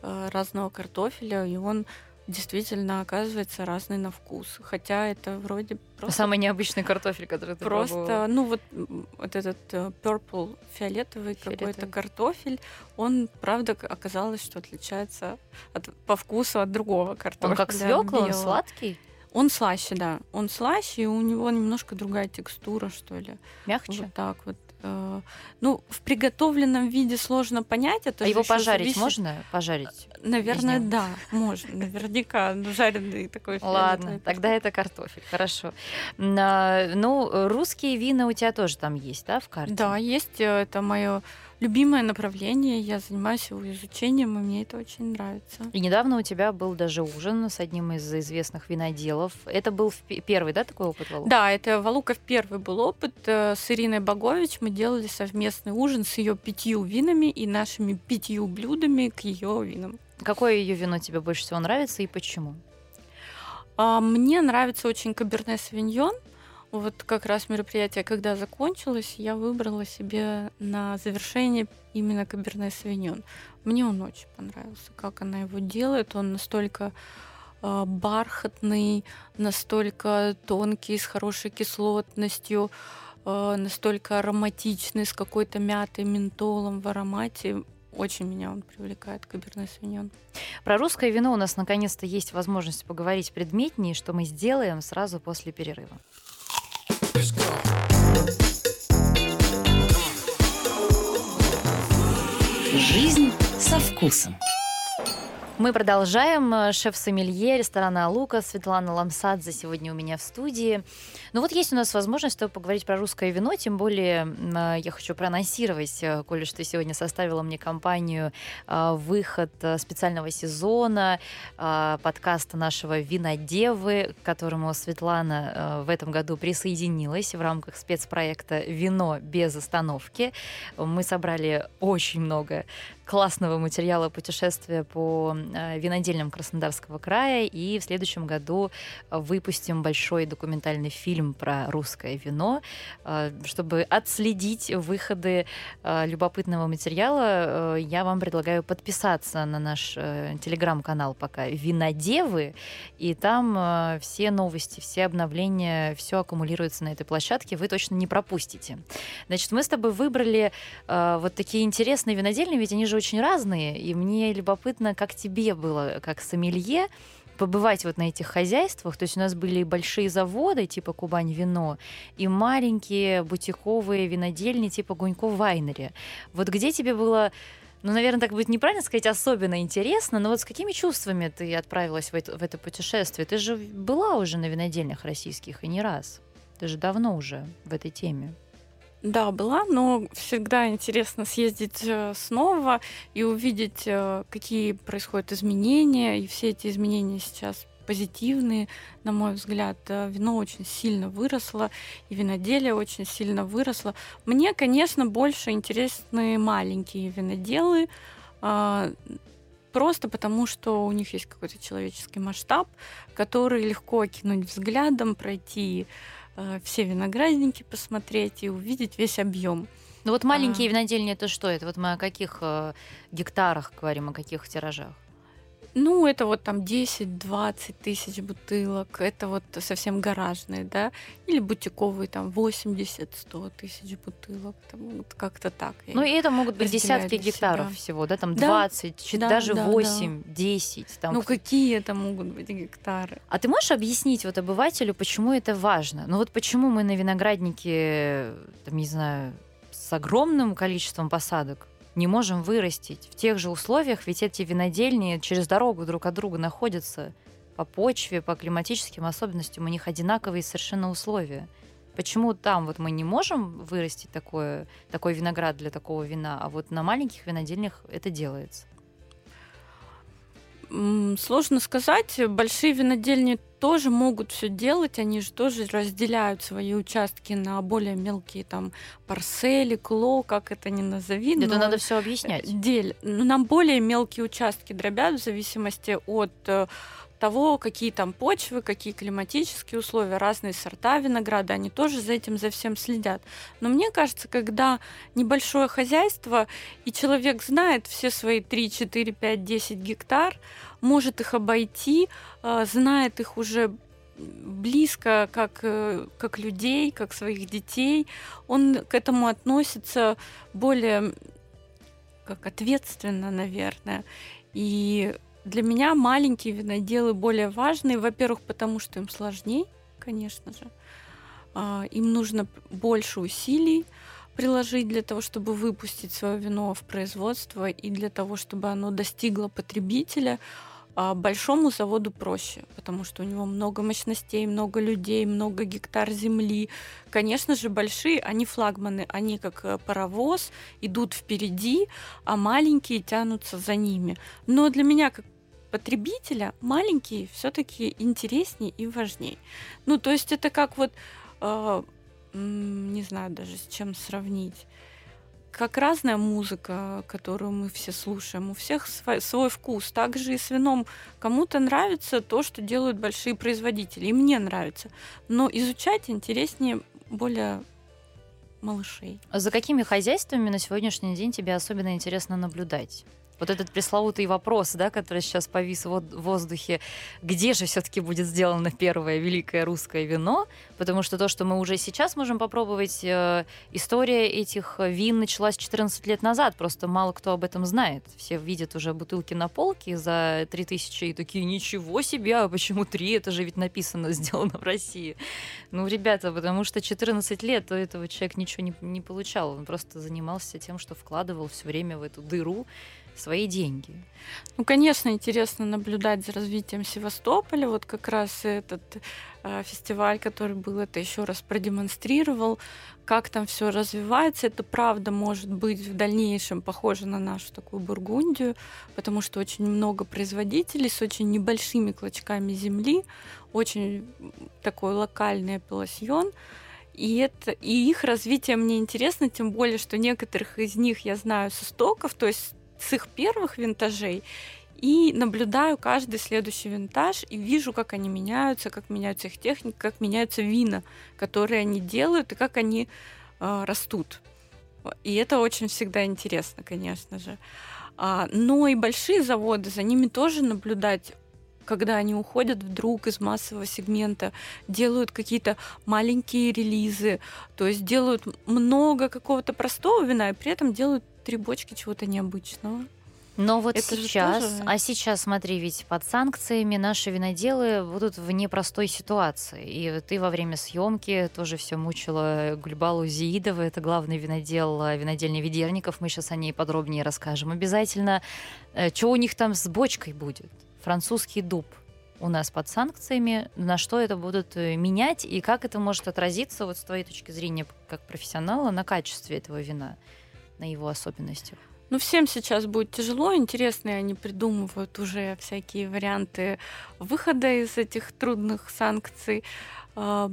S3: э, разного картофеля, и он действительно оказывается разный на вкус. Хотя это вроде просто...
S2: Самый необычный картофель, который ты
S3: Просто,
S2: пробовала.
S3: ну вот, вот этот uh, purple, фиолетовый, фиолетовый. какой-то картофель, он, правда, оказалось, что отличается от, по вкусу от другого картофеля.
S2: Он как свекла, он сладкий?
S3: Он слаще, да. Он слаще, и у него немножко другая текстура, что ли.
S2: Мягче?
S3: Вот так вот. Э, ну, в приготовленном виде сложно понять. Это
S2: а его пожарить зависит... можно? Пожарить?
S3: Наверное, да, можно. Наверняка. Ну, жареный такой.
S2: Ладно, тогда это картофель. Хорошо. А, ну, русские вина у тебя тоже там есть, да, в карте?
S3: Да, есть. Э, это мое любимое направление. Я занимаюсь его изучением, и мне это очень нравится.
S2: И недавно у тебя был даже ужин с одним из известных виноделов. Это был первый, да, такой опыт, Валука?
S3: Да, это Валуков первый был опыт. Э, с Ириной Богович мы делали совместный ужин с ее пятью винами и нашими пятью блюдами к ее винам.
S2: Какое ее вино тебе больше всего нравится и почему?
S3: А, мне нравится очень Каберне Савиньон. Вот как раз мероприятие, когда закончилось, я выбрала себе на завершение именно Каберне Савиньон. Мне он очень понравился, как она его делает. Он настолько э, бархатный, настолько тонкий, с хорошей кислотностью, э, настолько ароматичный, с какой-то мятой, ментолом в аромате. Очень меня он привлекает, Каберне Савиньон.
S2: Про русское вино у нас наконец-то есть возможность поговорить предметнее, что мы сделаем сразу после перерыва.
S1: Жизнь со вкусом.
S2: Мы продолжаем. Шеф-сомелье ресторана «Лука» Светлана Ламсадзе сегодня у меня в студии. Ну вот есть у нас возможность поговорить про русское вино, тем более а, я хочу проанонсировать, э, Коля, что сегодня составила мне компанию а, выход э, специального сезона подкаста нашего «Винодевы», к которому Светлана э, в этом году присоединилась в рамках спецпроекта «Вино без остановки». Мы собрали очень много классного материала путешествия по э, винодельням Краснодарского края. И в следующем году выпустим большой документальный фильм про русское вино, э, чтобы отследить выходы э, любопытного материала. Я вам предлагаю подписаться на наш телеграм-канал пока «Винодевы», и там все новости, все обновления, все аккумулируется на этой площадке, вы точно не пропустите. Значит, мы с тобой выбрали вот такие интересные винодельни, ведь они же очень разные, и мне любопытно, как тебе было, как сомелье, побывать вот на этих хозяйствах. То есть у нас были большие заводы типа Кубань вино и маленькие бутиковые винодельни типа Гунько Вайнери. Вот где тебе было ну, наверное, так будет неправильно сказать, особенно интересно, но вот с какими чувствами ты отправилась в это, в это путешествие? Ты же была уже на винодельнях российских и не раз. Ты же давно уже в этой теме.
S3: Да, была, но всегда интересно съездить э, снова и увидеть, э, какие происходят изменения. И все эти изменения сейчас позитивные, на мой взгляд. Э, вино очень сильно выросло, и виноделие очень сильно выросло. Мне, конечно, больше интересны маленькие виноделы, а, просто потому, что у них есть какой-то человеческий масштаб, который легко окинуть взглядом, пройти все виноградники посмотреть и увидеть весь объем.
S2: Ну вот маленькие а... винодельни это что? Это вот мы о каких э, гектарах говорим, о каких тиражах?
S3: Ну, это вот там 10-20 тысяч бутылок, это вот совсем гаражные, да, или бутиковые там 80-100 тысяч бутылок, там вот как-то так.
S2: Ну, и это могут быть десятки гектаров себя. всего, да, там да, 20, да, даже да, 8, да. 10. Там...
S3: Ну, какие это могут быть гектары?
S2: А ты можешь объяснить вот обывателю, почему это важно? Ну, вот почему мы на винограднике, там, не знаю, с огромным количеством посадок не можем вырастить. В тех же условиях, ведь эти винодельни через дорогу друг от друга находятся по почве, по климатическим особенностям, у них одинаковые совершенно условия. Почему там вот мы не можем вырастить такое, такой виноград для такого вина, а вот на маленьких винодельнях это делается?
S3: Сложно сказать. Большие винодельни тоже могут все делать, они же тоже разделяют свои участки на более мелкие там парсели, кло, как это ни назови.
S2: Это надо все объяснять.
S3: Дель. Ну, нам более мелкие участки дробят в зависимости от э, того, какие там почвы, какие климатические условия, разные сорта винограда, они тоже за этим за всем следят. Но мне кажется, когда небольшое хозяйство, и человек знает все свои 3, 4, 5, 10 гектар, может их обойти, а, знает их уже близко, как, э, как людей, как своих детей, он к этому относится более как ответственно, наверное. И для меня маленькие виноделы более важные, во-первых, потому что им сложнее, конечно же. А, им нужно больше усилий приложить для того, чтобы выпустить свое вино в производство и для того, чтобы оно достигло потребителя. А большому заводу проще, потому что у него много мощностей, много людей, много гектар земли. Конечно же, большие, они флагманы, они как э, паровоз, идут впереди, а маленькие тянутся за ними. Но для меня, как потребителя маленькие все-таки интереснее и важнее. Ну, то есть это как вот, э, не знаю даже с чем сравнить. Как разная музыка, которую мы все слушаем, у всех свой, свой вкус. Также и с вином. Кому-то нравится то, что делают большие производители, и мне нравится. Но изучать интереснее более малышей.
S2: А за какими хозяйствами на сегодняшний день тебе особенно интересно наблюдать? Вот этот пресловутый вопрос, да, который сейчас повис в воздухе, где же все-таки будет сделано первое великое русское вино, потому что то, что мы уже сейчас можем попробовать, э, история этих вин началась 14 лет назад, просто мало кто об этом знает. Все видят уже бутылки на полке за 3000 и такие, ничего себе, а почему 3? Это же ведь написано, сделано в России. Ну, ребята, потому что 14 лет у этого человек ничего не, не получал, он просто занимался тем, что вкладывал все время в эту дыру, свои деньги.
S3: Ну, конечно, интересно наблюдать за развитием Севастополя. Вот как раз этот э, фестиваль, который был, это еще раз продемонстрировал, как там все развивается. Это правда может быть в дальнейшем похоже на нашу такую Бургундию, потому что очень много производителей с очень небольшими клочками земли, очень такой локальный апелласьон. И, это, и их развитие мне интересно, тем более, что некоторых из них я знаю с истоков, то есть с их первых винтажей и наблюдаю каждый следующий винтаж и вижу, как они меняются, как меняются их техники, как меняются вина, которые они делают и как они э, растут. И это очень всегда интересно, конечно же. А, но и большие заводы, за ними тоже наблюдать когда они уходят вдруг из массового сегмента, делают какие-то маленькие релизы, то есть делают много какого-то простого вина, и при этом делают три бочки чего-то необычного.
S2: Но вот это сейчас, тоже... а сейчас, смотри, ведь под санкциями наши виноделы будут в непростой ситуации. И ты во время съемки тоже все мучила Гульбалу Зиидова, это главный винодел э, винодельни Ведерников. Мы сейчас о ней подробнее расскажем. Обязательно, э, что у них там с бочкой будет? Французский дуб у нас под санкциями, на что это будут э, менять и как это может отразиться вот с твоей точки зрения как профессионала на качестве этого вина? На его особенностях?
S3: Ну, всем сейчас будет тяжело, интересные они придумывают уже всякие варианты выхода из этих трудных санкций. А,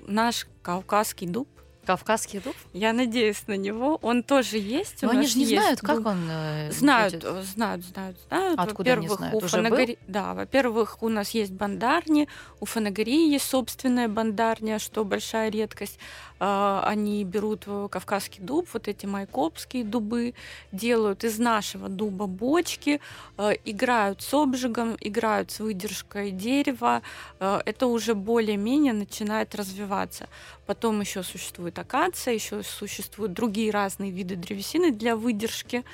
S3: наш кавказский дуб
S2: Кавказский дуб?
S3: Я надеюсь на него. Он тоже есть.
S2: Но они же не знают, дуб. как он
S3: э, Знают, будет. знают, знают, знают.
S2: Откуда во-первых, они знают?
S3: У Фанагори... Да, во-первых, у нас есть бандарни, у Фанагории есть собственная бандарня, что большая редкость. А, они берут кавказский дуб, вот эти майкопские дубы, делают из нашего дуба бочки, а, играют с обжигом, играют с выдержкой дерева. А, это уже более-менее начинает развиваться. Потом еще существует акация, еще существуют другие разные виды древесины для выдержки.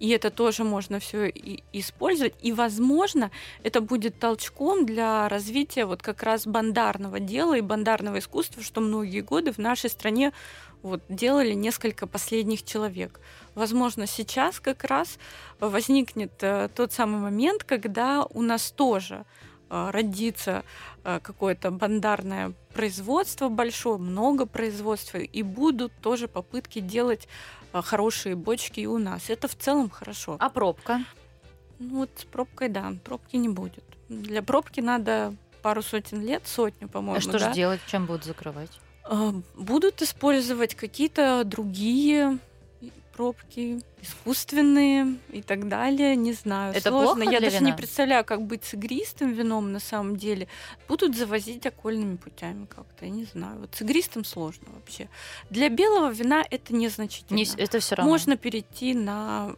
S3: И это тоже можно все использовать. И, возможно, это будет толчком для развития вот как раз бандарного дела и бандарного искусства, что многие годы в нашей стране вот, делали несколько последних человек. Возможно, сейчас как раз возникнет э, тот самый момент, когда у нас тоже э, родится э, какое-то бандарное производство большое, много производства, и будут тоже попытки делать хорошие бочки и у нас. Это в целом хорошо.
S2: А пробка?
S3: Ну вот с пробкой, да, пробки не будет. Для пробки надо пару сотен лет, сотню, по-моему.
S2: А что
S3: да?
S2: же делать? Чем будут закрывать?
S3: А, Будут использовать какие-то другие пробки, искусственные и так далее. Не знаю.
S2: Это
S3: Сложно.
S2: плохо
S3: Я
S2: для
S3: даже не
S2: вина?
S3: представляю, как быть с игристым вином на самом деле. Будут завозить окольными путями как-то. Я не знаю. Вот с игристым сложно вообще. Для белого вина это незначительно.
S2: Не, это все равно.
S3: Можно перейти на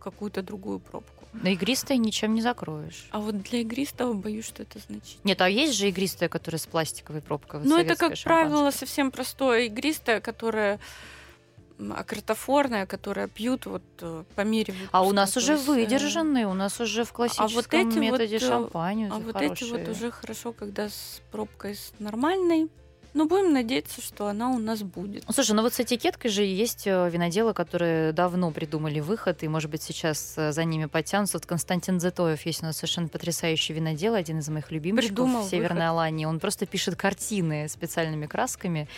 S3: какую-то другую пробку.
S2: На игристое ничем не закроешь.
S3: А вот для игристого боюсь, что это значительно.
S2: Нет, а есть же игристое, которое с пластиковой пробкой?
S3: Ну, это, как правило, совсем простое игристое, которое м, акротофорное, которое пьют вот э, по мере
S2: А у
S3: выпуска,
S2: нас уже
S3: есть,
S2: выдержанные, у нас уже в классическом
S3: эти вот,
S2: методе
S3: э,
S2: шампань.
S3: А вот эти вот
S2: хорошие.
S3: уже хорошо, когда с пробкой с нормальной. Но будем надеяться, что она у нас будет.
S2: Ну, Слушай, ну вот с этикеткой же есть э, виноделы, которые давно придумали выход, и, может быть, сейчас э, за ними подтянутся. Вот Константин Зетоев есть у нас совершенно потрясающий винодел, один из моих любимчиков
S3: Придумал
S2: в Северной
S3: выход.
S2: Алании. Он просто пишет картины специальными красками,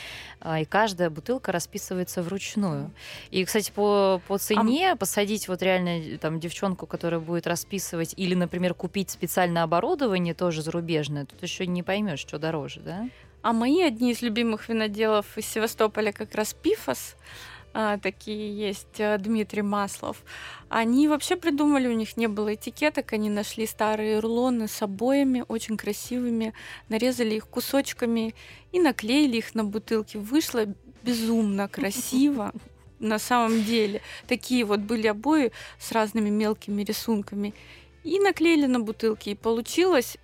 S2: а, и каждая бутылка расписывается вручную. И, кстати, по, по цене посадить вот реально э, там девчонку, которая будет расписывать, или, например, купить специальное оборудование тоже зарубежное, тут еще не поймешь, что дороже, да?
S3: А мои одни из любимых виноделов из Севастополя как раз Пифос, а, такие есть, э, Дмитрий Маслов. Они вообще придумали, у них не было этикеток, они нашли старые рулоны с обоями, очень красивыми, нарезали их кусочками и наклеили их на бутылки. Вышло безумно красиво. На самом деле, такие вот были обои с разными мелкими рисунками. И наклеили на бутылки, и получилось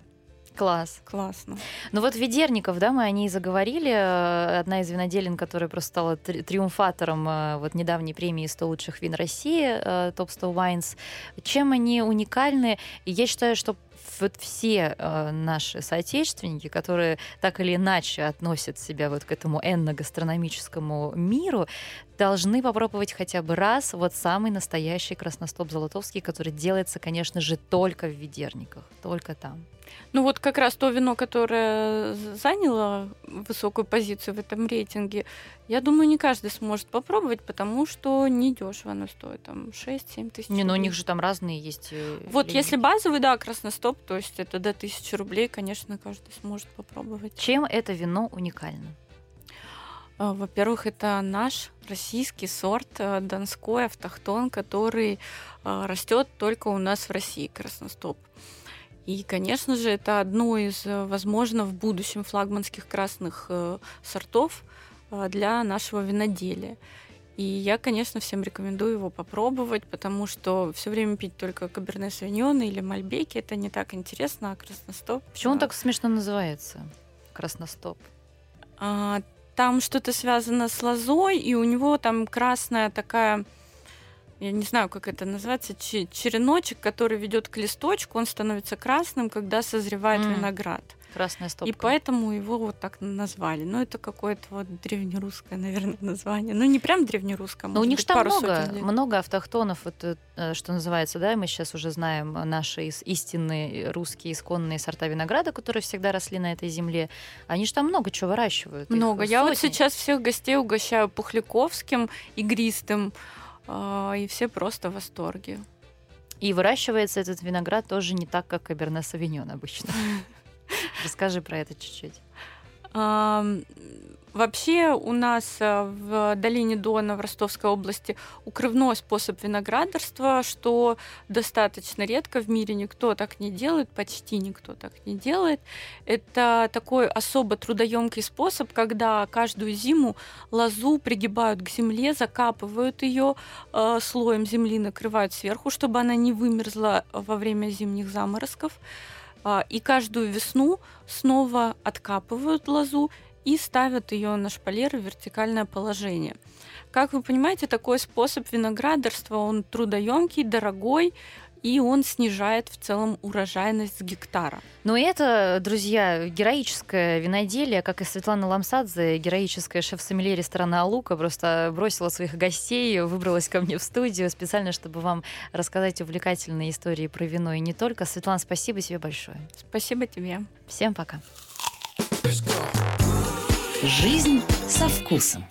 S2: Класс.
S3: классно.
S2: Ну вот Ведерников, да, мы о ней заговорили. Э, Одна из виноделин, которая просто стала три- триумфатором э, вот недавней премии 100 лучших вин России, э, Top 100 Wines. Чем они уникальны? Я считаю, что вот все э, наши соотечественники, которые так или иначе относят себя вот к этому энно-гастрономическому миру, должны попробовать хотя бы раз вот самый настоящий красностоп золотовский, который делается, конечно же, только в Ведерниках, только там.
S3: Ну вот как раз то вино, которое заняло высокую позицию в этом рейтинге, я думаю, не каждый сможет попробовать, потому что недешево оно стоит, там 6-7 тысяч
S2: Не, ну у них же там разные есть. э,
S3: Вот
S2: линейки.
S3: если базовый, да, красностоп, то есть это до 1000 рублей, конечно, каждый сможет попробовать.
S2: Чем это вино уникально?
S3: А, Во-первых, это наш российский сорт э, донской автохтон, который растет только у нас в России, красностоп. И, конечно же, это одно из, э, возможно, в будущем флагманских красных э, сортов для нашего виноделия. И я, конечно, всем рекомендую его попробовать, потому что все время пить только каберне савиньон или мальбеки это не так интересно, а красностоп.
S2: Почему он так смешно называется? Красностоп.
S3: а, там что-то связано с лозой, и у него там красная такая, я не знаю, как это называется, че- череночек, который ведет к листочку, он становится красным, когда созревает
S2: М.
S3: виноград.
S2: Красная стопка.
S3: И поэтому его вот так назвали. Ну, это какое-то вот древнерусское, наверное, название. Ну, не прям древнерусское,
S2: Но у них же там много, много автохтонов, вот, э, что называется, да, мы сейчас уже знаем наши ис- истинные русские исконные сорта винограда, которые всегда росли на этой земле. Они же там много чего выращивают.
S3: Много. Я вот сейчас всех гостей угощаю пухляковским, игристым, а, и все просто в восторге.
S2: И выращивается этот виноград тоже не так, как каберне савиньон обычно. Расскажи про это чуть-чуть.
S3: Вообще у нас а, в долине Дона в Ростовской области укрывной способ виноградарства, что достаточно редко в мире никто так не делает, почти никто так не делает. Это такой особо трудоемкий способ, когда каждую зиму лозу пригибают к земле, закапывают ее слоем земли, накрывают сверху, чтобы она не вымерзла во время зимних заморозков. А, И каждую весну снова откапывают лозу и ставят ее на шпалеры в вертикальное положение. Как вы понимаете, такой способ виноградарства, он трудоемкий, дорогой, и он снижает в целом урожайность с гектара.
S2: Но это, друзья, героическое виноделие, как и Светлана Ламсадзе, героическая шеф-сомелье ресторана «Алука», просто бросила своих гостей, выбралась ко мне в студию специально, чтобы вам рассказать увлекательные истории про вино и не только. Светлана, спасибо тебе большое.
S3: Спасибо тебе.
S2: Всем пока.
S1: Жизнь со вкусом.